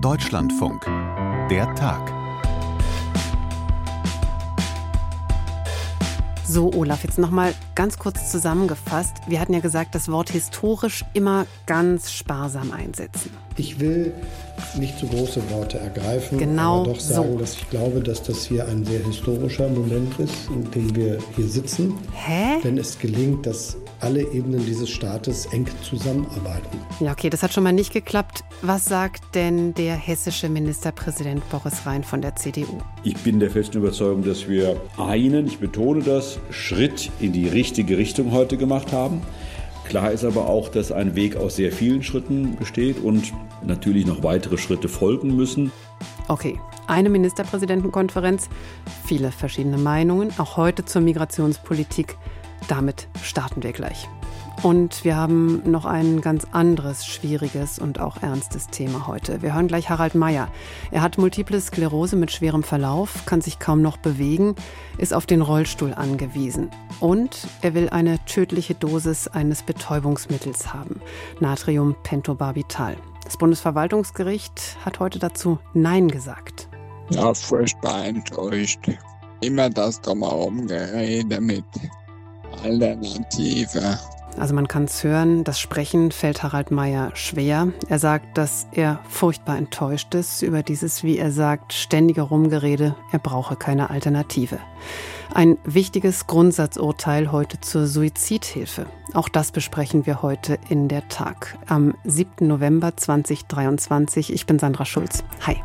Deutschlandfunk. Der Tag. So, Olaf, jetzt nochmal ganz kurz zusammengefasst. Wir hatten ja gesagt, das Wort historisch immer ganz sparsam einsetzen. Ich will nicht zu große Worte ergreifen, genau aber doch sagen, so. dass ich glaube, dass das hier ein sehr historischer Moment ist, in dem wir hier sitzen. Hä? Wenn es gelingt, dass alle Ebenen dieses Staates eng zusammenarbeiten. Ja, okay, das hat schon mal nicht geklappt. Was sagt denn der hessische Ministerpräsident Boris Rhein von der CDU? Ich bin der festen Überzeugung, dass wir einen, ich betone das, Schritt in die richtige Richtung heute gemacht haben. Klar ist aber auch, dass ein Weg aus sehr vielen Schritten besteht und natürlich noch weitere Schritte folgen müssen. Okay, eine Ministerpräsidentenkonferenz, viele verschiedene Meinungen, auch heute zur Migrationspolitik. Damit starten wir gleich. Und wir haben noch ein ganz anderes, schwieriges und auch ernstes Thema heute. Wir hören gleich Harald Meyer. Er hat multiple Sklerose mit schwerem Verlauf, kann sich kaum noch bewegen, ist auf den Rollstuhl angewiesen. Und er will eine tödliche Dosis eines Betäubungsmittels haben, Natriumpentobarbital. Das Bundesverwaltungsgericht hat heute dazu Nein gesagt. Ja, furchtbar enttäuscht. Immer das drumherum Gerede mit Alternative. Also man kann es hören, das Sprechen fällt Harald Meyer schwer. Er sagt, dass er furchtbar enttäuscht ist über dieses, wie er sagt, ständige Rumgerede, er brauche keine Alternative. Ein wichtiges Grundsatzurteil heute zur Suizidhilfe. Auch das besprechen wir heute in der Tag. Am 7. November 2023. Ich bin Sandra Schulz. Hi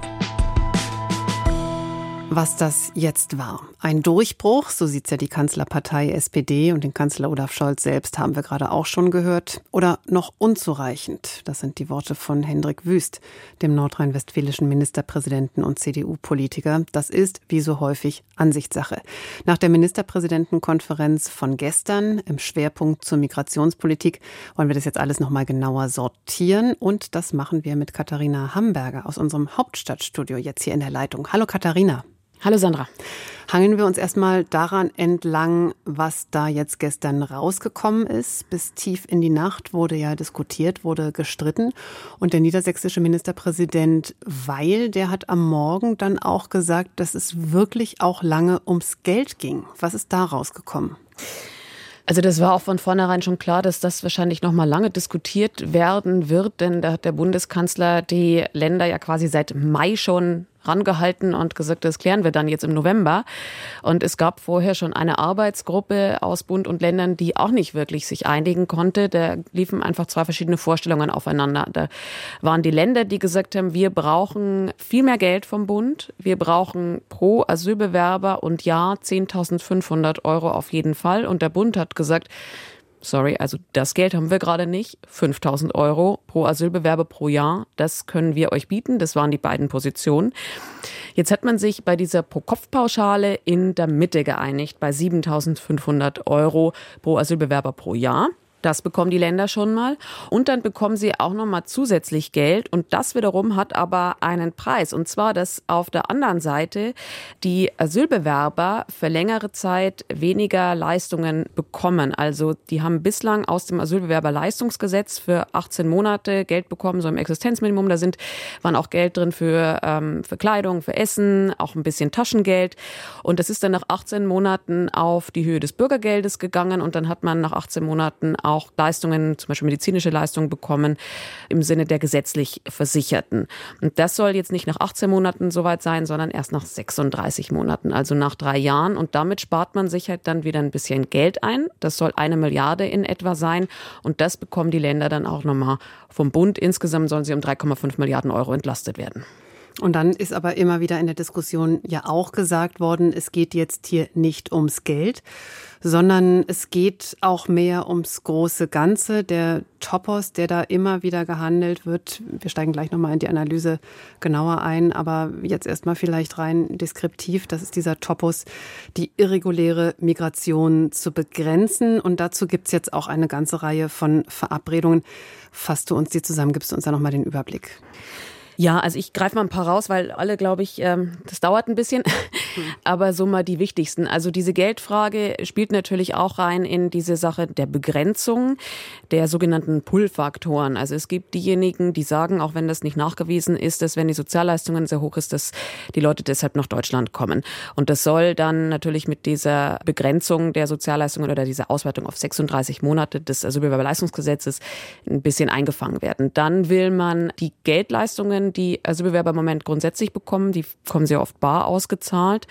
was das jetzt war. Ein Durchbruch, so sieht es ja die Kanzlerpartei SPD und den Kanzler Olaf Scholz selbst haben wir gerade auch schon gehört. Oder noch unzureichend. Das sind die Worte von Hendrik Wüst, dem nordrhein-westfälischen Ministerpräsidenten und CDU-Politiker. Das ist, wie so häufig, Ansichtssache. Nach der Ministerpräsidentenkonferenz von gestern im Schwerpunkt zur Migrationspolitik wollen wir das jetzt alles nochmal genauer sortieren. Und das machen wir mit Katharina Hamburger aus unserem Hauptstadtstudio jetzt hier in der Leitung. Hallo Katharina. Hallo Sandra. Hangeln wir uns erstmal daran entlang, was da jetzt gestern rausgekommen ist. Bis tief in die Nacht wurde ja diskutiert, wurde gestritten. Und der niedersächsische Ministerpräsident Weil, der hat am Morgen dann auch gesagt, dass es wirklich auch lange ums Geld ging. Was ist da rausgekommen? Also das war auch von vornherein schon klar, dass das wahrscheinlich noch mal lange diskutiert werden wird, denn da hat der Bundeskanzler die Länder ja quasi seit Mai schon rangehalten und gesagt, das klären wir dann jetzt im November. Und es gab vorher schon eine Arbeitsgruppe aus Bund und Ländern, die auch nicht wirklich sich einigen konnte. Da liefen einfach zwei verschiedene Vorstellungen aufeinander. Da waren die Länder, die gesagt haben, wir brauchen viel mehr Geld vom Bund. Wir brauchen pro Asylbewerber und Jahr 10.500 Euro auf jeden Fall. Und der Bund hat gesagt, sorry, also das Geld haben wir gerade nicht. 5000 Euro pro Asylbewerber pro Jahr, das können wir euch bieten. Das waren die beiden Positionen. Jetzt hat man sich bei dieser Pro-Kopf-Pauschale in der Mitte geeinigt, bei 7500 Euro pro Asylbewerber pro Jahr. Das bekommen die Länder schon mal. Und dann bekommen sie auch noch mal zusätzlich Geld. Und das wiederum hat aber einen Preis. Und zwar, dass auf der anderen Seite die Asylbewerber für längere Zeit weniger Leistungen bekommen. Also die haben bislang aus dem Asylbewerberleistungsgesetz für 18 Monate Geld bekommen, so im Existenzminimum. Da sind, waren auch Geld drin für, ähm, für Kleidung, für Essen, auch ein bisschen Taschengeld. Und das ist dann nach 18 Monaten auf die Höhe des Bürgergeldes gegangen. Und dann hat man nach 18 Monaten auch auch Leistungen, zum Beispiel medizinische Leistungen bekommen im Sinne der gesetzlich Versicherten. Und das soll jetzt nicht nach 18 Monaten soweit sein, sondern erst nach 36 Monaten, also nach drei Jahren. Und damit spart man sich halt dann wieder ein bisschen Geld ein. Das soll eine Milliarde in etwa sein. Und das bekommen die Länder dann auch nochmal vom Bund. Insgesamt sollen sie um 3,5 Milliarden Euro entlastet werden. Und dann ist aber immer wieder in der Diskussion ja auch gesagt worden, es geht jetzt hier nicht ums Geld, sondern es geht auch mehr ums große Ganze. Der Topos, der da immer wieder gehandelt wird, wir steigen gleich nochmal in die Analyse genauer ein, aber jetzt erstmal vielleicht rein deskriptiv, das ist dieser Topos, die irreguläre Migration zu begrenzen. Und dazu gibt's jetzt auch eine ganze Reihe von Verabredungen. Fasst du uns die zusammen, gibst du uns da nochmal den Überblick? Ja, also ich greife mal ein paar raus, weil alle, glaube ich, ähm, das dauert ein bisschen. Aber so mal die wichtigsten. Also diese Geldfrage spielt natürlich auch rein in diese Sache der Begrenzung der sogenannten Pull-Faktoren. Also es gibt diejenigen, die sagen, auch wenn das nicht nachgewiesen ist, dass wenn die Sozialleistungen sehr hoch ist, dass die Leute deshalb nach Deutschland kommen. Und das soll dann natürlich mit dieser Begrenzung der Sozialleistungen oder dieser Ausweitung auf 36 Monate des Asylbewerberleistungsgesetzes ein bisschen eingefangen werden. Dann will man die Geldleistungen, die Asylbewerber im Moment grundsätzlich bekommen, die kommen sehr oft bar ausgezahlt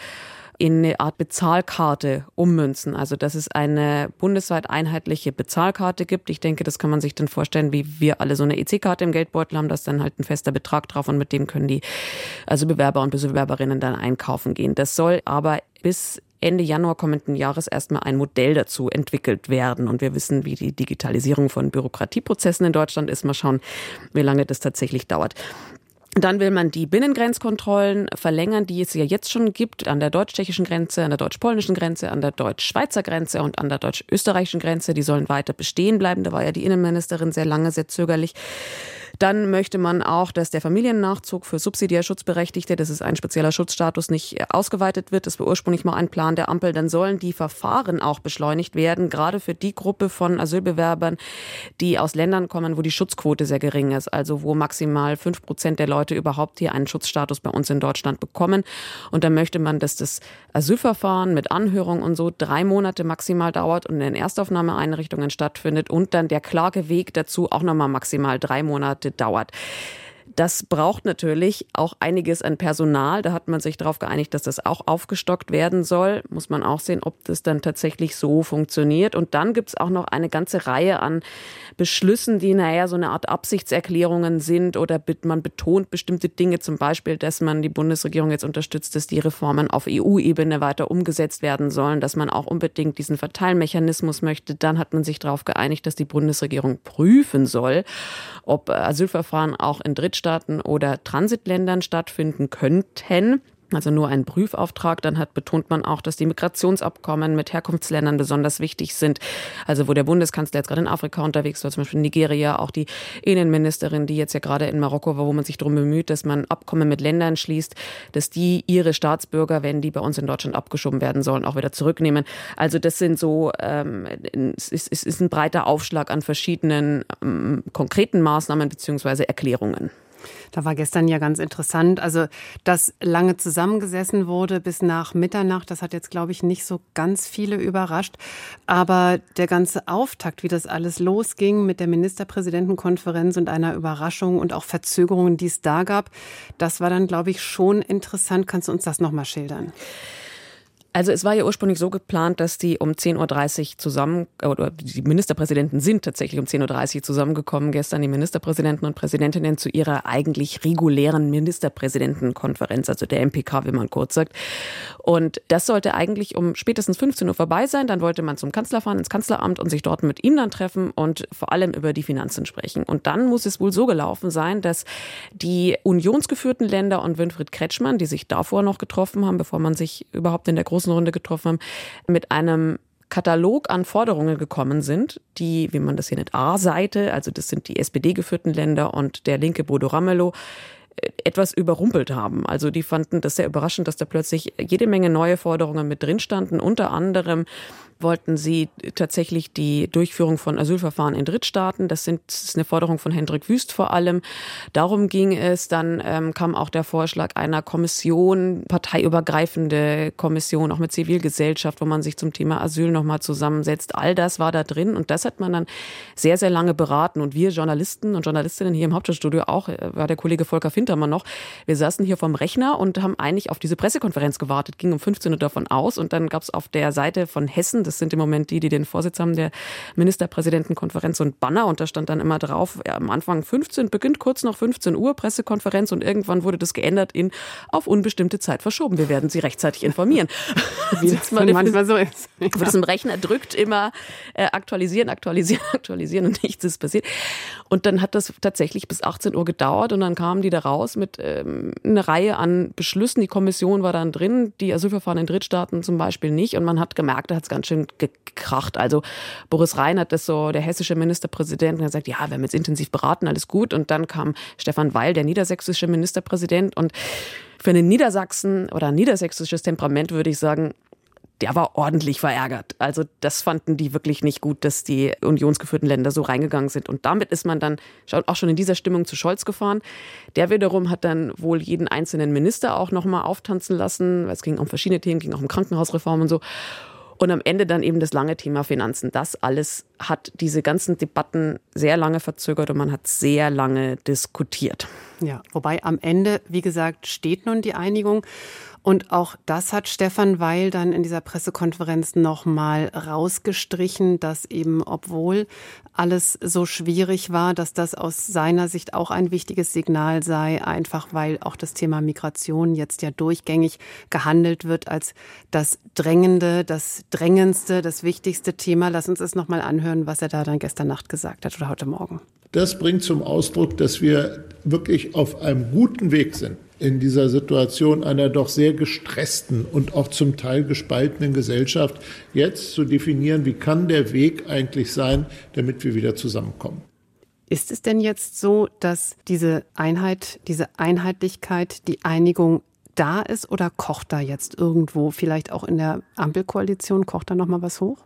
in eine Art Bezahlkarte ummünzen. Also dass es eine bundesweit einheitliche Bezahlkarte gibt. Ich denke, das kann man sich dann vorstellen, wie wir alle so eine EC-Karte im Geldbeutel haben, da ist dann halt ein fester Betrag drauf und mit dem können die also Bewerber und Bewerberinnen dann einkaufen gehen. Das soll aber bis Ende Januar kommenden Jahres erstmal ein Modell dazu entwickelt werden. Und wir wissen, wie die Digitalisierung von Bürokratieprozessen in Deutschland ist. Mal schauen, wie lange das tatsächlich dauert. Dann will man die Binnengrenzkontrollen verlängern, die es ja jetzt schon gibt, an der deutsch-tschechischen Grenze, an der deutsch-polnischen Grenze, an der deutsch-schweizer Grenze und an der deutsch-österreichischen Grenze. Die sollen weiter bestehen bleiben. Da war ja die Innenministerin sehr lange sehr zögerlich. Dann möchte man auch, dass der Familiennachzug für subsidiär Schutzberechtigte, das ist ein spezieller Schutzstatus, nicht ausgeweitet wird. Das war ursprünglich mal ein Plan der Ampel. Dann sollen die Verfahren auch beschleunigt werden, gerade für die Gruppe von Asylbewerbern, die aus Ländern kommen, wo die Schutzquote sehr gering ist, also wo maximal fünf Prozent der Leute überhaupt hier einen Schutzstatus bei uns in Deutschland bekommen. Und dann möchte man, dass das Asylverfahren mit Anhörung und so drei Monate maximal dauert und in Erstaufnahmeeinrichtungen stattfindet und dann der Klageweg dazu auch nochmal maximal drei Monate Monate dauert. Das braucht natürlich auch einiges an Personal. Da hat man sich darauf geeinigt, dass das auch aufgestockt werden soll. Muss man auch sehen, ob das dann tatsächlich so funktioniert. Und dann gibt es auch noch eine ganze Reihe an Beschlüssen, die naja so eine Art Absichtserklärungen sind oder man betont bestimmte Dinge, zum Beispiel, dass man die Bundesregierung jetzt unterstützt, dass die Reformen auf EU-Ebene weiter umgesetzt werden sollen, dass man auch unbedingt diesen Verteilmechanismus möchte. Dann hat man sich darauf geeinigt, dass die Bundesregierung prüfen soll, ob Asylverfahren auch in Drittstaaten oder Transitländern stattfinden könnten also nur ein Prüfauftrag. Dann hat betont man auch, dass die Migrationsabkommen mit Herkunftsländern besonders wichtig sind. Also wo der Bundeskanzler jetzt gerade in Afrika unterwegs war, zum Beispiel in Nigeria, auch die Innenministerin, die jetzt ja gerade in Marokko war, wo man sich darum bemüht, dass man Abkommen mit Ländern schließt, dass die ihre Staatsbürger, wenn die bei uns in Deutschland abgeschoben werden sollen, auch wieder zurücknehmen. Also das sind so, ähm, es, ist, es ist ein breiter Aufschlag an verschiedenen ähm, konkreten Maßnahmen beziehungsweise Erklärungen. Da war gestern ja ganz interessant. Also, dass lange zusammengesessen wurde bis nach Mitternacht, das hat jetzt, glaube ich, nicht so ganz viele überrascht. Aber der ganze Auftakt, wie das alles losging mit der Ministerpräsidentenkonferenz und einer Überraschung und auch Verzögerungen, die es da gab, das war dann, glaube ich, schon interessant. Kannst du uns das nochmal schildern? Also es war ja ursprünglich so geplant, dass die um 10.30 Uhr zusammen, oder die Ministerpräsidenten sind tatsächlich um 10.30 Uhr zusammengekommen gestern, die Ministerpräsidenten und Präsidentinnen zu ihrer eigentlich regulären Ministerpräsidentenkonferenz, also der MPK, wie man kurz sagt. Und das sollte eigentlich um spätestens 15 Uhr vorbei sein. Dann wollte man zum Kanzler fahren, ins Kanzleramt und sich dort mit ihm dann treffen und vor allem über die Finanzen sprechen. Und dann muss es wohl so gelaufen sein, dass die unionsgeführten Länder und Winfried Kretschmann, die sich davor noch getroffen haben, bevor man sich überhaupt in der großen großen Runde getroffen haben, mit einem Katalog an Forderungen gekommen sind, die, wie man das hier nennt, A-Seite, also das sind die SPD-geführten Länder und der linke Bodo Ramelow, äh, etwas überrumpelt haben. Also die fanden das sehr überraschend, dass da plötzlich jede Menge neue Forderungen mit drin standen, unter anderem wollten sie tatsächlich die Durchführung von Asylverfahren in Drittstaaten. Das, sind, das ist eine Forderung von Hendrik Wüst vor allem. Darum ging es. Dann ähm, kam auch der Vorschlag einer Kommission, parteiübergreifende Kommission, auch mit Zivilgesellschaft, wo man sich zum Thema Asyl nochmal zusammensetzt. All das war da drin und das hat man dann sehr, sehr lange beraten. Und wir Journalisten und Journalistinnen hier im Hauptstadtstudio auch, äh, war der Kollege Volker Fintermann noch, wir saßen hier vom Rechner und haben eigentlich auf diese Pressekonferenz gewartet, ging um 15 Uhr davon aus und dann gab es auf der Seite von Hessen, das sind im Moment die, die den Vorsitz haben der Ministerpräsidentenkonferenz und Banner und da stand dann immer drauf, ja, am Anfang 15, beginnt kurz nach 15 Uhr Pressekonferenz und irgendwann wurde das geändert in auf unbestimmte Zeit verschoben. Wir werden Sie rechtzeitig informieren. Wie das manchmal so ist. Ja. Wo das im Rechner drückt immer äh, aktualisieren, aktualisieren, aktualisieren und nichts ist passiert. Und dann hat das tatsächlich bis 18 Uhr gedauert und dann kamen die da raus mit ähm, einer Reihe an Beschlüssen. Die Kommission war dann drin, die Asylverfahren in Drittstaaten zum Beispiel nicht und man hat gemerkt, da hat es ganz schön Gekracht. Also Boris Rhein hat das so, der hessische Ministerpräsident, und gesagt, ja, wir haben jetzt intensiv beraten, alles gut. Und dann kam Stefan Weil, der niedersächsische Ministerpräsident. Und für einen Niedersachsen oder ein niedersächsisches Temperament würde ich sagen, der war ordentlich verärgert. Also das fanden die wirklich nicht gut, dass die unionsgeführten Länder so reingegangen sind. Und damit ist man dann auch schon in dieser Stimmung zu Scholz gefahren. Der wiederum hat dann wohl jeden einzelnen Minister auch nochmal auftanzen lassen. Es ging um verschiedene Themen, ging auch um Krankenhausreform und so. Und am Ende dann eben das lange Thema Finanzen. Das alles hat diese ganzen Debatten sehr lange verzögert und man hat sehr lange diskutiert. Ja, wobei am Ende, wie gesagt, steht nun die Einigung. Und auch das hat Stefan Weil dann in dieser Pressekonferenz nochmal rausgestrichen, dass eben, obwohl alles so schwierig war, dass das aus seiner Sicht auch ein wichtiges Signal sei, einfach weil auch das Thema Migration jetzt ja durchgängig gehandelt wird als das drängende, das drängendste, das wichtigste Thema. Lass uns es nochmal anhören, was er da dann gestern Nacht gesagt hat oder heute Morgen. Das bringt zum Ausdruck, dass wir wirklich auf einem guten Weg sind in dieser Situation einer doch sehr gestressten und auch zum Teil gespaltenen Gesellschaft jetzt zu definieren, wie kann der Weg eigentlich sein, damit wir wieder zusammenkommen. Ist es denn jetzt so, dass diese Einheit, diese Einheitlichkeit, die Einigung da ist oder kocht da jetzt irgendwo, vielleicht auch in der Ampelkoalition, kocht da noch mal was hoch?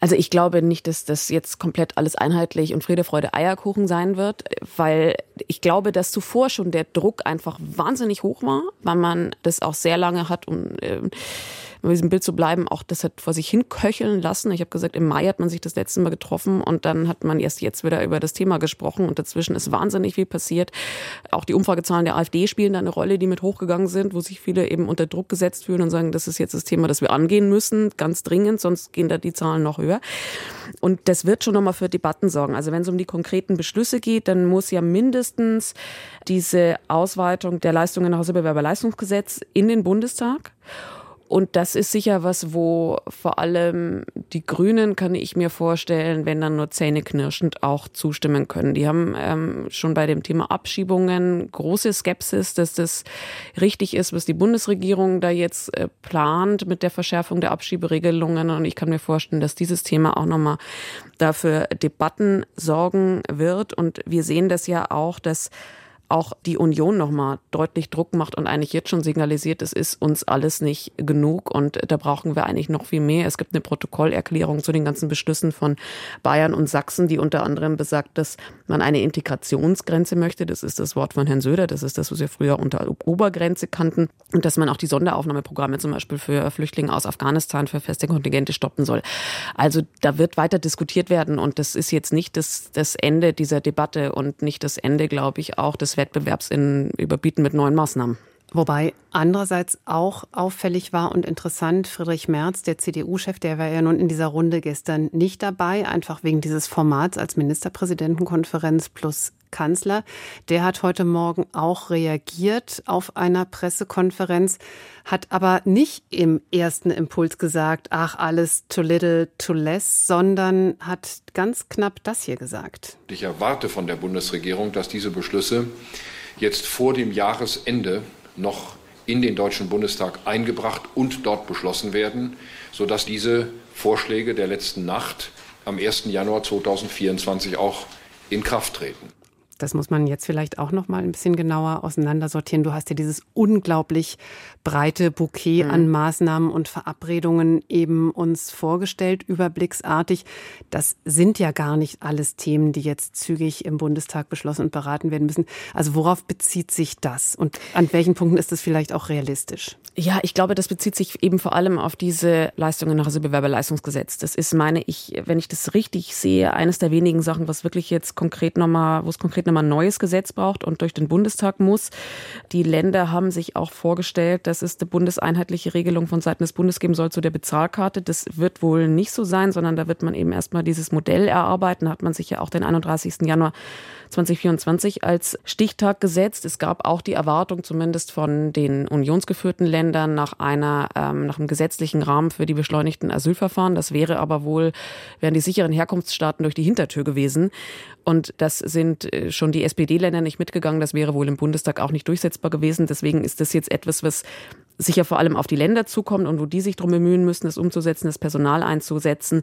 Also ich glaube nicht, dass das jetzt komplett alles einheitlich und Friede, Freude, Eierkuchen sein wird, weil ich glaube, dass zuvor schon der Druck einfach wahnsinnig hoch war, weil man das auch sehr lange hat und äh, um diesem Bild zu bleiben, auch das hat vor sich hin köcheln lassen. Ich habe gesagt, im Mai hat man sich das letzte Mal getroffen und dann hat man erst jetzt wieder über das Thema gesprochen und dazwischen ist wahnsinnig viel passiert. Auch die Umfragezahlen der AfD spielen da eine Rolle, die mit hochgegangen sind, wo sich viele eben unter Druck gesetzt fühlen und sagen, das ist jetzt das Thema, das wir angehen müssen, ganz dringend, sonst gehen da die Zahlen noch höher. Und das wird schon nochmal für Debatten sorgen. Also wenn es um die konkreten Beschlüsse geht, dann muss ja mindestens diese Ausweitung der Leistungen nach Hausbewerberleistungsgesetz in den Bundestag. Und das ist sicher was, wo vor allem die Grünen, kann ich mir vorstellen, wenn dann nur zähneknirschend auch zustimmen können. Die haben ähm, schon bei dem Thema Abschiebungen große Skepsis, dass das richtig ist, was die Bundesregierung da jetzt äh, plant mit der Verschärfung der Abschieberegelungen. Und ich kann mir vorstellen, dass dieses Thema auch nochmal dafür Debatten sorgen wird. Und wir sehen das ja auch, dass auch die Union nochmal deutlich Druck macht und eigentlich jetzt schon signalisiert, es ist uns alles nicht genug und da brauchen wir eigentlich noch viel mehr. Es gibt eine Protokollerklärung zu den ganzen Beschlüssen von Bayern und Sachsen, die unter anderem besagt, dass man eine Integrationsgrenze möchte. Das ist das Wort von Herrn Söder. Das ist das, was wir früher unter Obergrenze kannten. Und dass man auch die Sonderaufnahmeprogramme zum Beispiel für Flüchtlinge aus Afghanistan für feste Kontingente stoppen soll. Also da wird weiter diskutiert werden und das ist jetzt nicht das, das Ende dieser Debatte und nicht das Ende, glaube ich, auch des Wettbewerbs in Überbieten mit neuen Maßnahmen. Wobei andererseits auch auffällig war und interessant, Friedrich Merz, der CDU-Chef, der war ja nun in dieser Runde gestern nicht dabei, einfach wegen dieses Formats als Ministerpräsidentenkonferenz plus Kanzler. Der hat heute Morgen auch reagiert auf einer Pressekonferenz, hat aber nicht im ersten Impuls gesagt, ach, alles too little, too less, sondern hat ganz knapp das hier gesagt. Ich erwarte von der Bundesregierung, dass diese Beschlüsse jetzt vor dem Jahresende noch in den Deutschen Bundestag eingebracht und dort beschlossen werden, sodass diese Vorschläge der letzten Nacht am 1. Januar 2024 auch in Kraft treten. Das muss man jetzt vielleicht auch noch mal ein bisschen genauer auseinandersortieren. Du hast ja dieses unglaublich breite Bouquet mhm. an Maßnahmen und Verabredungen eben uns vorgestellt, überblicksartig. Das sind ja gar nicht alles Themen, die jetzt zügig im Bundestag beschlossen und beraten werden müssen. Also worauf bezieht sich das und an welchen Punkten ist es vielleicht auch realistisch? Ja, ich glaube, das bezieht sich eben vor allem auf diese Leistungen nach dem Bewerberleistungsgesetz. Das ist, meine ich, wenn ich das richtig sehe, eines der wenigen Sachen, was wirklich jetzt konkret nochmal, wo es konkret nochmal ein neues Gesetz braucht und durch den Bundestag muss. Die Länder haben sich auch vorgestellt, dass es eine bundeseinheitliche Regelung von Seiten des Bundes geben soll zu der Bezahlkarte. Das wird wohl nicht so sein, sondern da wird man eben erstmal dieses Modell erarbeiten. Da hat man sich ja auch den 31. Januar 2024 als Stichtag gesetzt. Es gab auch die Erwartung, zumindest von den unionsgeführten Ländern, nach einer, ähm, nach einem gesetzlichen Rahmen für die beschleunigten Asylverfahren. Das wäre aber wohl, wären die sicheren Herkunftsstaaten durch die Hintertür gewesen. Und das sind äh, schon die SPD-Länder nicht mitgegangen. Das wäre wohl im Bundestag auch nicht durchsetzbar gewesen. Deswegen ist das jetzt etwas, was sicher vor allem auf die Länder zukommt und wo die sich darum bemühen müssen, das umzusetzen, das Personal einzusetzen.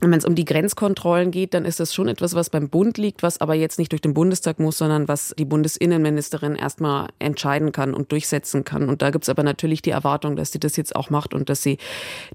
Wenn es um die Grenzkontrollen geht, dann ist das schon etwas, was beim Bund liegt, was aber jetzt nicht durch den Bundestag muss, sondern was die Bundesinnenministerin erstmal entscheiden kann und durchsetzen kann. Und da gibt es aber natürlich die Erwartung, dass sie das jetzt auch macht und dass sie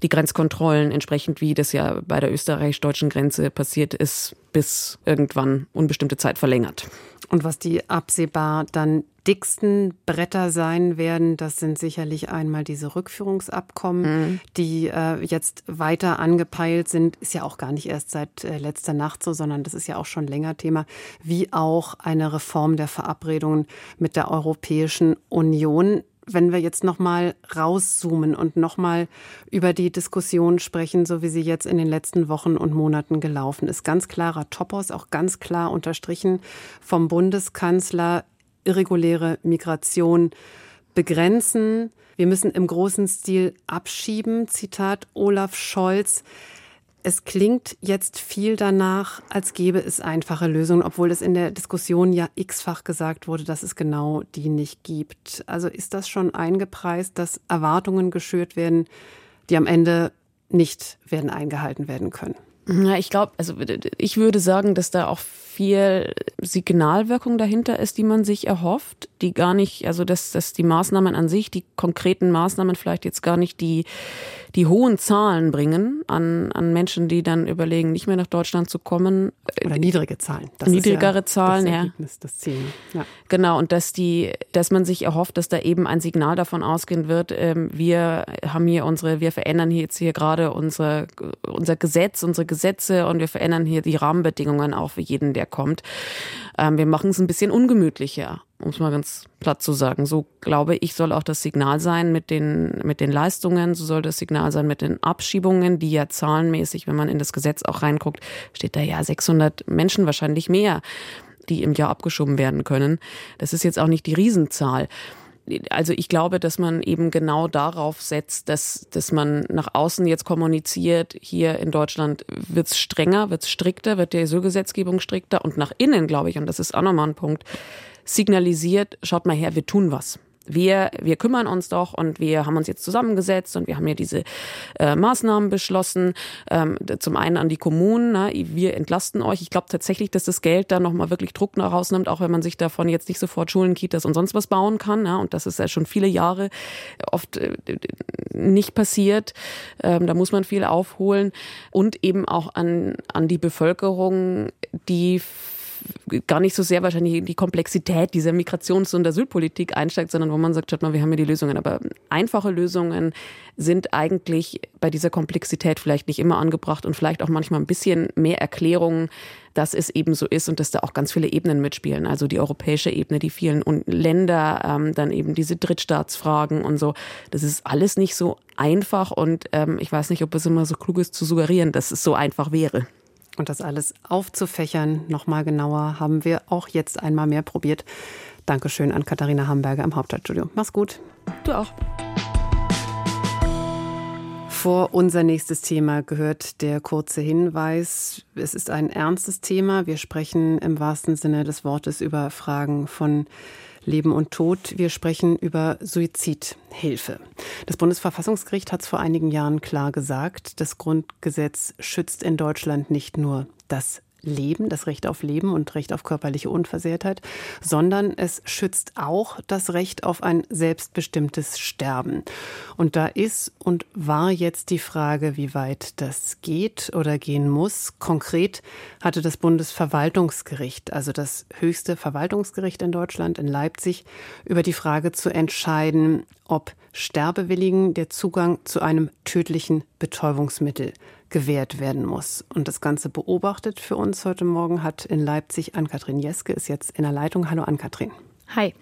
die Grenzkontrollen entsprechend, wie das ja bei der österreichisch-deutschen Grenze passiert ist, bis irgendwann unbestimmte Zeit verlängert. Und was die absehbar dann dicksten Bretter sein werden, das sind sicherlich einmal diese Rückführungsabkommen, mhm. die äh, jetzt weiter angepeilt sind. Ist ja auch gar nicht erst seit äh, letzter Nacht so, sondern das ist ja auch schon länger Thema, wie auch eine Reform der Verabredungen mit der Europäischen Union wenn wir jetzt noch mal rauszoomen und noch mal über die Diskussion sprechen, so wie sie jetzt in den letzten Wochen und Monaten gelaufen ist, ganz klarer Topos, auch ganz klar unterstrichen vom Bundeskanzler, irreguläre Migration begrenzen. Wir müssen im großen Stil abschieben. Zitat Olaf Scholz. Es klingt jetzt viel danach, als gäbe es einfache Lösungen, obwohl es in der Diskussion ja x-fach gesagt wurde, dass es genau die nicht gibt. Also ist das schon eingepreist, dass Erwartungen geschürt werden, die am Ende nicht werden eingehalten werden können? Ja, ich glaube, also ich würde sagen, dass da auch viel Signalwirkung dahinter ist, die man sich erhofft, die gar nicht, also dass, dass die Maßnahmen an sich, die konkreten Maßnahmen vielleicht jetzt gar nicht die die hohen Zahlen bringen an, an Menschen, die dann überlegen, nicht mehr nach Deutschland zu kommen. Oder niedrige Zahlen. Das Niedrigere ja Zahlen, das Ergebnis, ja. Das Ziel. Ja. Genau, und dass die, dass man sich erhofft, dass da eben ein Signal davon ausgehen wird, ähm, wir haben hier unsere, wir verändern hier jetzt hier gerade unsere, unser Gesetz, unsere Gesetze und wir verändern hier die Rahmenbedingungen auch für jeden, der kommt. Ähm, wir machen es ein bisschen ungemütlicher um es mal ganz platt zu sagen. So glaube ich, soll auch das Signal sein mit den, mit den Leistungen, so soll das Signal sein mit den Abschiebungen, die ja zahlenmäßig, wenn man in das Gesetz auch reinguckt, steht da ja 600 Menschen wahrscheinlich mehr, die im Jahr abgeschoben werden können. Das ist jetzt auch nicht die Riesenzahl. Also ich glaube, dass man eben genau darauf setzt, dass, dass man nach außen jetzt kommuniziert, hier in Deutschland wird es strenger, wird es strikter, wird die Asylgesetzgebung strikter und nach innen, glaube ich, und das ist auch nochmal ein Punkt, signalisiert, schaut mal her, wir tun was. Wir, wir kümmern uns doch und wir haben uns jetzt zusammengesetzt und wir haben ja diese äh, Maßnahmen beschlossen. Ähm, zum einen an die Kommunen, na, wir entlasten euch. Ich glaube tatsächlich, dass das Geld da nochmal wirklich Druck noch rausnimmt, auch wenn man sich davon jetzt nicht sofort Schulen, Kitas und sonst was bauen kann. Ja, und das ist ja schon viele Jahre oft äh, nicht passiert. Ähm, da muss man viel aufholen und eben auch an, an die Bevölkerung, die gar nicht so sehr wahrscheinlich in die Komplexität dieser Migrations- und Asylpolitik einsteigt, sondern wo man sagt, schaut mal, wir haben ja die Lösungen. Aber einfache Lösungen sind eigentlich bei dieser Komplexität vielleicht nicht immer angebracht und vielleicht auch manchmal ein bisschen mehr Erklärungen, dass es eben so ist und dass da auch ganz viele Ebenen mitspielen. Also die europäische Ebene, die vielen Länder, ähm, dann eben diese Drittstaatsfragen und so. Das ist alles nicht so einfach und ähm, ich weiß nicht, ob es immer so klug ist zu suggerieren, dass es so einfach wäre. Und das alles aufzufächern, nochmal genauer, haben wir auch jetzt einmal mehr probiert. Dankeschön an Katharina Hamburger im Hauptstadtstudio. Mach's gut. Du auch. Vor unser nächstes Thema gehört der kurze Hinweis. Es ist ein ernstes Thema. Wir sprechen im wahrsten Sinne des Wortes über Fragen von Leben und Tod. Wir sprechen über Suizidhilfe. Das Bundesverfassungsgericht hat es vor einigen Jahren klar gesagt, das Grundgesetz schützt in Deutschland nicht nur das Leben, das Recht auf Leben und Recht auf körperliche Unversehrtheit, sondern es schützt auch das Recht auf ein selbstbestimmtes Sterben. Und da ist und war jetzt die Frage, wie weit das geht oder gehen muss. Konkret hatte das Bundesverwaltungsgericht, also das höchste Verwaltungsgericht in Deutschland in Leipzig, über die Frage zu entscheiden, ob Sterbewilligen der Zugang zu einem tödlichen Betäubungsmittel gewährt werden muss. Und das Ganze beobachtet für uns heute Morgen hat in Leipzig Ann-Kathrin Jeske, ist jetzt in der Leitung. Hallo Ann-Kathrin. Hi.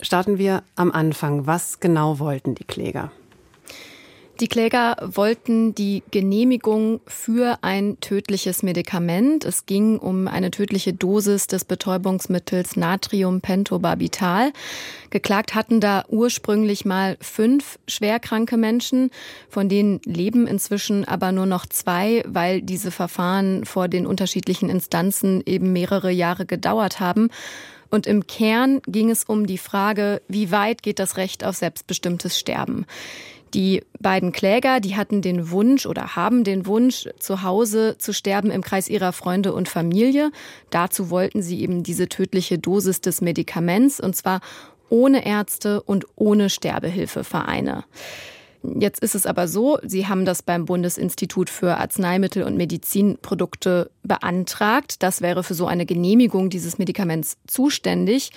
Starten wir am Anfang. Was genau wollten die Kläger? Die Kläger wollten die Genehmigung für ein tödliches Medikament. Es ging um eine tödliche Dosis des Betäubungsmittels Natriumpentobarbital. Geklagt hatten da ursprünglich mal fünf schwerkranke Menschen, von denen leben inzwischen aber nur noch zwei, weil diese Verfahren vor den unterschiedlichen Instanzen eben mehrere Jahre gedauert haben. Und im Kern ging es um die Frage, wie weit geht das Recht auf selbstbestimmtes Sterben? Die beiden Kläger, die hatten den Wunsch oder haben den Wunsch, zu Hause zu sterben im Kreis ihrer Freunde und Familie. Dazu wollten sie eben diese tödliche Dosis des Medikaments und zwar ohne Ärzte und ohne Sterbehilfevereine. Jetzt ist es aber so, Sie haben das beim Bundesinstitut für Arzneimittel und Medizinprodukte beantragt. Das wäre für so eine Genehmigung dieses Medikaments zuständig.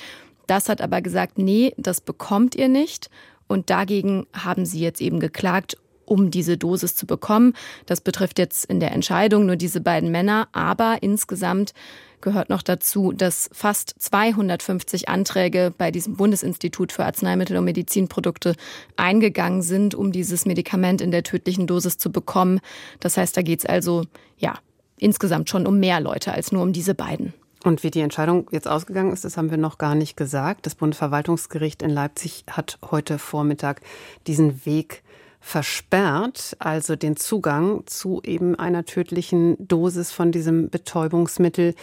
Das hat aber gesagt, nee, das bekommt ihr nicht. Und dagegen haben sie jetzt eben geklagt, um diese Dosis zu bekommen. Das betrifft jetzt in der Entscheidung nur diese beiden Männer, aber insgesamt gehört noch dazu, dass fast 250 Anträge bei diesem Bundesinstitut für Arzneimittel und Medizinprodukte eingegangen sind, um dieses Medikament in der tödlichen Dosis zu bekommen. Das heißt, da geht es also ja insgesamt schon um mehr Leute als nur um diese beiden. Und wie die Entscheidung jetzt ausgegangen ist, das haben wir noch gar nicht gesagt. Das Bundesverwaltungsgericht in Leipzig hat heute Vormittag diesen Weg versperrt, also den Zugang zu eben einer tödlichen Dosis von diesem Betäubungsmittel.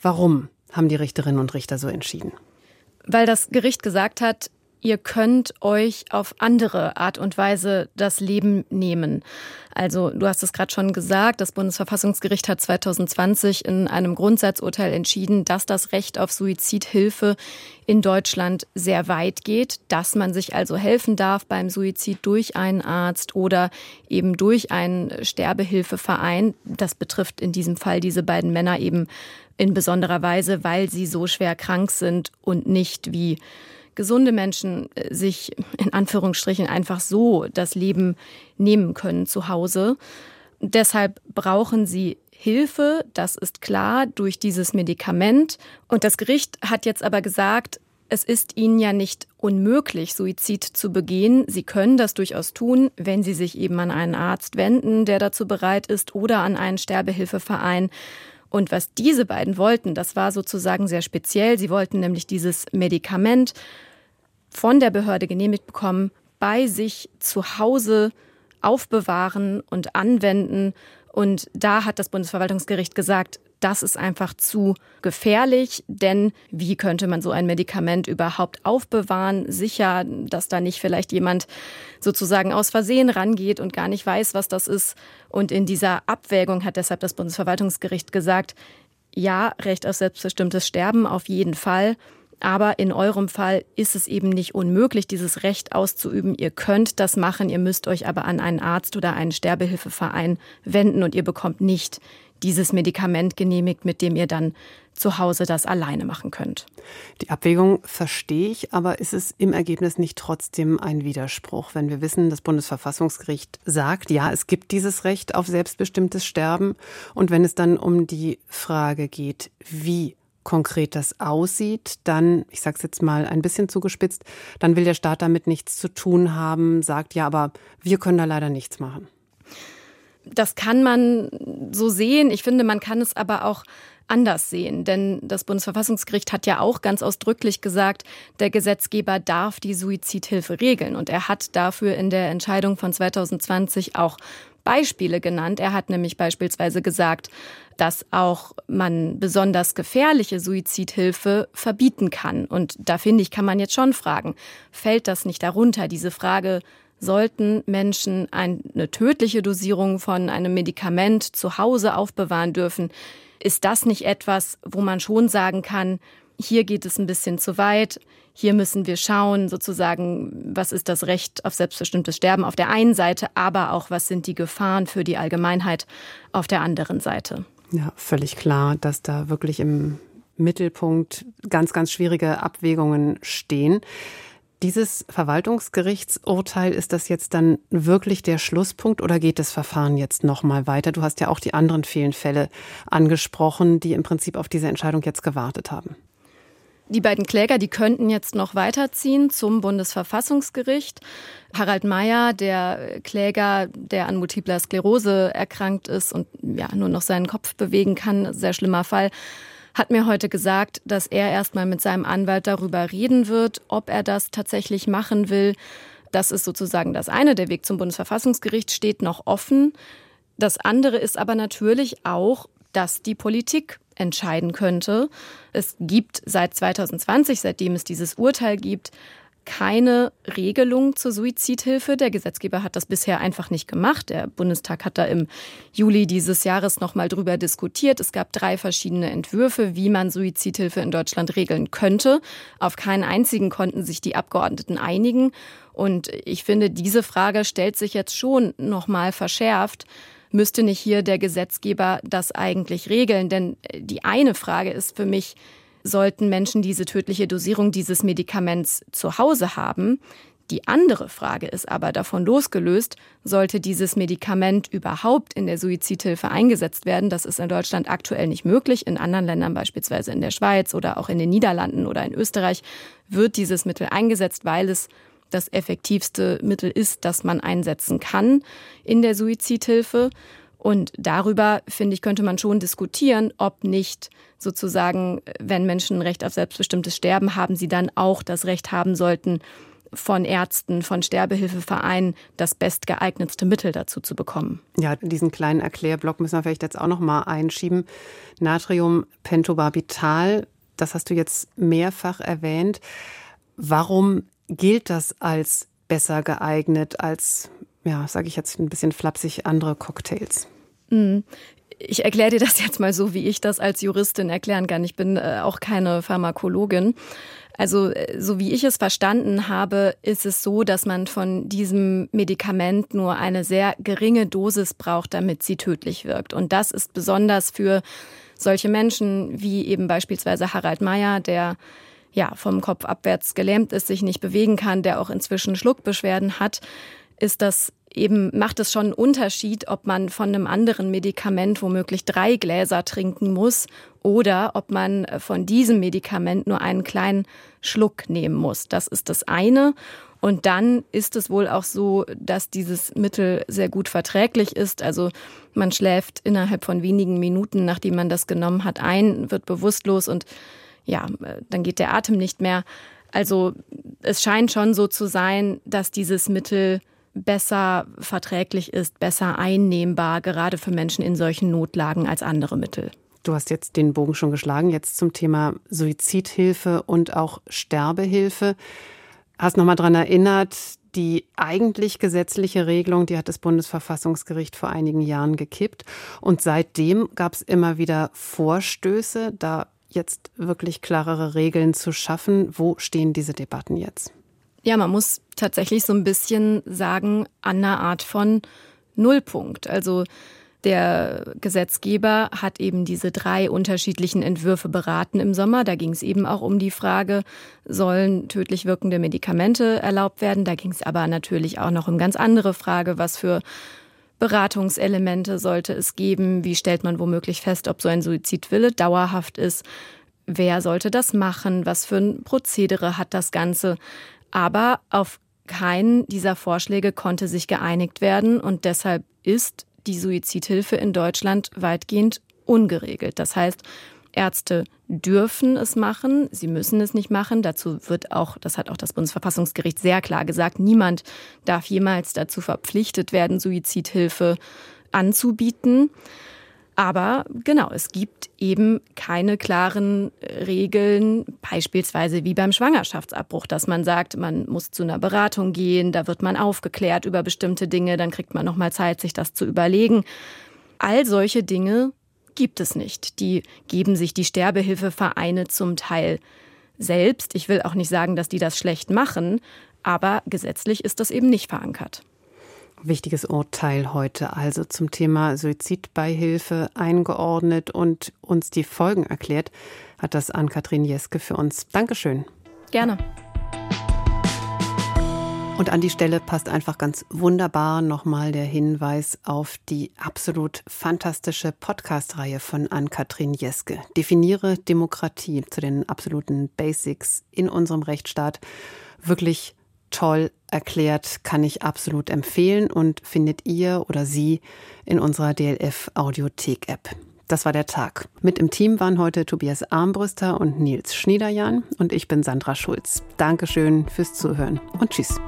Warum haben die Richterinnen und Richter so entschieden? Weil das Gericht gesagt hat, ihr könnt euch auf andere Art und Weise das Leben nehmen. Also du hast es gerade schon gesagt, das Bundesverfassungsgericht hat 2020 in einem Grundsatzurteil entschieden, dass das Recht auf Suizidhilfe in Deutschland sehr weit geht, dass man sich also helfen darf beim Suizid durch einen Arzt oder eben durch einen Sterbehilfeverein. Das betrifft in diesem Fall diese beiden Männer eben in besonderer Weise, weil sie so schwer krank sind und nicht wie gesunde Menschen äh, sich in Anführungsstrichen einfach so das Leben nehmen können zu Hause. Deshalb brauchen sie Hilfe, das ist klar, durch dieses Medikament. Und das Gericht hat jetzt aber gesagt, es ist ihnen ja nicht unmöglich, Suizid zu begehen. Sie können das durchaus tun, wenn sie sich eben an einen Arzt wenden, der dazu bereit ist, oder an einen Sterbehilfeverein. Und was diese beiden wollten, das war sozusagen sehr speziell. Sie wollten nämlich dieses Medikament von der Behörde genehmigt bekommen, bei sich zu Hause aufbewahren und anwenden. Und da hat das Bundesverwaltungsgericht gesagt, das ist einfach zu gefährlich, denn wie könnte man so ein Medikament überhaupt aufbewahren? Sicher, dass da nicht vielleicht jemand sozusagen aus Versehen rangeht und gar nicht weiß, was das ist. Und in dieser Abwägung hat deshalb das Bundesverwaltungsgericht gesagt, ja, Recht auf selbstbestimmtes Sterben auf jeden Fall. Aber in eurem Fall ist es eben nicht unmöglich, dieses Recht auszuüben. Ihr könnt das machen, ihr müsst euch aber an einen Arzt oder einen Sterbehilfeverein wenden und ihr bekommt nicht dieses Medikament genehmigt, mit dem ihr dann zu Hause das alleine machen könnt. Die Abwägung verstehe ich, aber ist es im Ergebnis nicht trotzdem ein Widerspruch, wenn wir wissen, das Bundesverfassungsgericht sagt, ja, es gibt dieses Recht auf selbstbestimmtes Sterben und wenn es dann um die Frage geht, wie konkret das aussieht, dann, ich sage es jetzt mal ein bisschen zugespitzt, dann will der Staat damit nichts zu tun haben, sagt ja, aber wir können da leider nichts machen. Das kann man so sehen. Ich finde, man kann es aber auch anders sehen. Denn das Bundesverfassungsgericht hat ja auch ganz ausdrücklich gesagt, der Gesetzgeber darf die Suizidhilfe regeln. Und er hat dafür in der Entscheidung von 2020 auch Beispiele genannt. Er hat nämlich beispielsweise gesagt, dass auch man besonders gefährliche Suizidhilfe verbieten kann. Und da finde ich, kann man jetzt schon fragen, fällt das nicht darunter, diese Frage, sollten Menschen eine tödliche Dosierung von einem Medikament zu Hause aufbewahren dürfen? Ist das nicht etwas, wo man schon sagen kann, hier geht es ein bisschen zu weit, hier müssen wir schauen, sozusagen, was ist das Recht auf selbstbestimmtes Sterben auf der einen Seite, aber auch, was sind die Gefahren für die Allgemeinheit auf der anderen Seite. Ja, völlig klar, dass da wirklich im Mittelpunkt ganz, ganz schwierige Abwägungen stehen. Dieses Verwaltungsgerichtsurteil, ist das jetzt dann wirklich der Schlusspunkt oder geht das Verfahren jetzt noch mal weiter? Du hast ja auch die anderen vielen Fälle angesprochen, die im Prinzip auf diese Entscheidung jetzt gewartet haben. Die beiden Kläger, die könnten jetzt noch weiterziehen zum Bundesverfassungsgericht. Harald Mayer, der Kläger, der an multipler Sklerose erkrankt ist und ja nur noch seinen Kopf bewegen kann, sehr schlimmer Fall, hat mir heute gesagt, dass er erstmal mit seinem Anwalt darüber reden wird, ob er das tatsächlich machen will. Das ist sozusagen das eine. Der Weg zum Bundesverfassungsgericht steht noch offen. Das andere ist aber natürlich auch, dass die Politik entscheiden könnte. Es gibt seit 2020, seitdem es dieses Urteil gibt, keine Regelung zur Suizidhilfe. Der Gesetzgeber hat das bisher einfach nicht gemacht. Der Bundestag hat da im Juli dieses Jahres noch mal drüber diskutiert. Es gab drei verschiedene Entwürfe, wie man Suizidhilfe in Deutschland regeln könnte. Auf keinen einzigen konnten sich die Abgeordneten einigen. Und ich finde, diese Frage stellt sich jetzt schon noch mal verschärft. Müsste nicht hier der Gesetzgeber das eigentlich regeln? Denn die eine Frage ist für mich, sollten Menschen diese tödliche Dosierung dieses Medikaments zu Hause haben. Die andere Frage ist aber davon losgelöst, sollte dieses Medikament überhaupt in der Suizidhilfe eingesetzt werden. Das ist in Deutschland aktuell nicht möglich. In anderen Ländern, beispielsweise in der Schweiz oder auch in den Niederlanden oder in Österreich, wird dieses Mittel eingesetzt, weil es das effektivste Mittel ist, das man einsetzen kann in der Suizidhilfe. Und darüber, finde ich, könnte man schon diskutieren, ob nicht sozusagen, wenn Menschen ein Recht auf selbstbestimmtes Sterben haben, sie dann auch das Recht haben sollten, von Ärzten, von Sterbehilfevereinen das bestgeeignetste Mittel dazu zu bekommen. Ja, diesen kleinen Erklärblock müssen wir vielleicht jetzt auch noch mal einschieben. Natriumpentobarbital, das hast du jetzt mehrfach erwähnt. Warum gilt das als besser geeignet als ja, sage ich jetzt ein bisschen flapsig, andere Cocktails? Mhm. Ich erkläre dir das jetzt mal so, wie ich das als Juristin erklären kann. Ich bin äh, auch keine Pharmakologin. Also, äh, so wie ich es verstanden habe, ist es so, dass man von diesem Medikament nur eine sehr geringe Dosis braucht, damit sie tödlich wirkt. Und das ist besonders für solche Menschen wie eben beispielsweise Harald Meyer, der ja vom Kopf abwärts gelähmt ist, sich nicht bewegen kann, der auch inzwischen Schluckbeschwerden hat, ist das eben macht es schon einen Unterschied, ob man von einem anderen Medikament womöglich drei Gläser trinken muss oder ob man von diesem Medikament nur einen kleinen Schluck nehmen muss. Das ist das eine. Und dann ist es wohl auch so, dass dieses Mittel sehr gut verträglich ist. Also man schläft innerhalb von wenigen Minuten, nachdem man das genommen hat, ein, wird bewusstlos und ja, dann geht der Atem nicht mehr. Also es scheint schon so zu sein, dass dieses Mittel besser verträglich ist, besser einnehmbar, gerade für Menschen in solchen Notlagen als andere Mittel. Du hast jetzt den Bogen schon geschlagen, jetzt zum Thema Suizidhilfe und auch Sterbehilfe. Hast nochmal daran erinnert, die eigentlich gesetzliche Regelung, die hat das Bundesverfassungsgericht vor einigen Jahren gekippt. Und seitdem gab es immer wieder Vorstöße, da jetzt wirklich klarere Regeln zu schaffen. Wo stehen diese Debatten jetzt? Ja, man muss tatsächlich so ein bisschen sagen, an einer Art von Nullpunkt. Also der Gesetzgeber hat eben diese drei unterschiedlichen Entwürfe beraten im Sommer. Da ging es eben auch um die Frage, sollen tödlich wirkende Medikamente erlaubt werden? Da ging es aber natürlich auch noch um ganz andere Frage, was für Beratungselemente sollte es geben? Wie stellt man womöglich fest, ob so ein Suizidwille dauerhaft ist? Wer sollte das machen? Was für ein Prozedere hat das Ganze? Aber auf keinen dieser Vorschläge konnte sich geeinigt werden und deshalb ist die Suizidhilfe in Deutschland weitgehend ungeregelt. Das heißt, Ärzte dürfen es machen, sie müssen es nicht machen. Dazu wird auch, das hat auch das Bundesverfassungsgericht sehr klar gesagt, niemand darf jemals dazu verpflichtet werden, Suizidhilfe anzubieten. Aber genau, es gibt eben keine klaren Regeln, beispielsweise wie beim Schwangerschaftsabbruch, dass man sagt, man muss zu einer Beratung gehen, da wird man aufgeklärt über bestimmte Dinge, dann kriegt man noch mal Zeit, sich das zu überlegen. All solche Dinge gibt es nicht. Die geben sich die Sterbehilfevereine zum Teil selbst. Ich will auch nicht sagen, dass die das schlecht machen, aber gesetzlich ist das eben nicht verankert. Wichtiges Urteil heute also zum Thema Suizidbeihilfe eingeordnet und uns die Folgen erklärt, hat das Ann-Kathrin Jeske für uns. Dankeschön. Gerne. Und an die Stelle passt einfach ganz wunderbar nochmal der Hinweis auf die absolut fantastische Podcast-Reihe von Ann-Kathrin Jeske. Definiere Demokratie zu den absoluten Basics in unserem Rechtsstaat. Wirklich toll erklärt, kann ich absolut empfehlen und findet ihr oder sie in unserer DLF Audiothek App. Das war der Tag. Mit im Team waren heute Tobias Armbrüster und Nils Schniederjan und ich bin Sandra Schulz. Dankeschön fürs Zuhören und tschüss.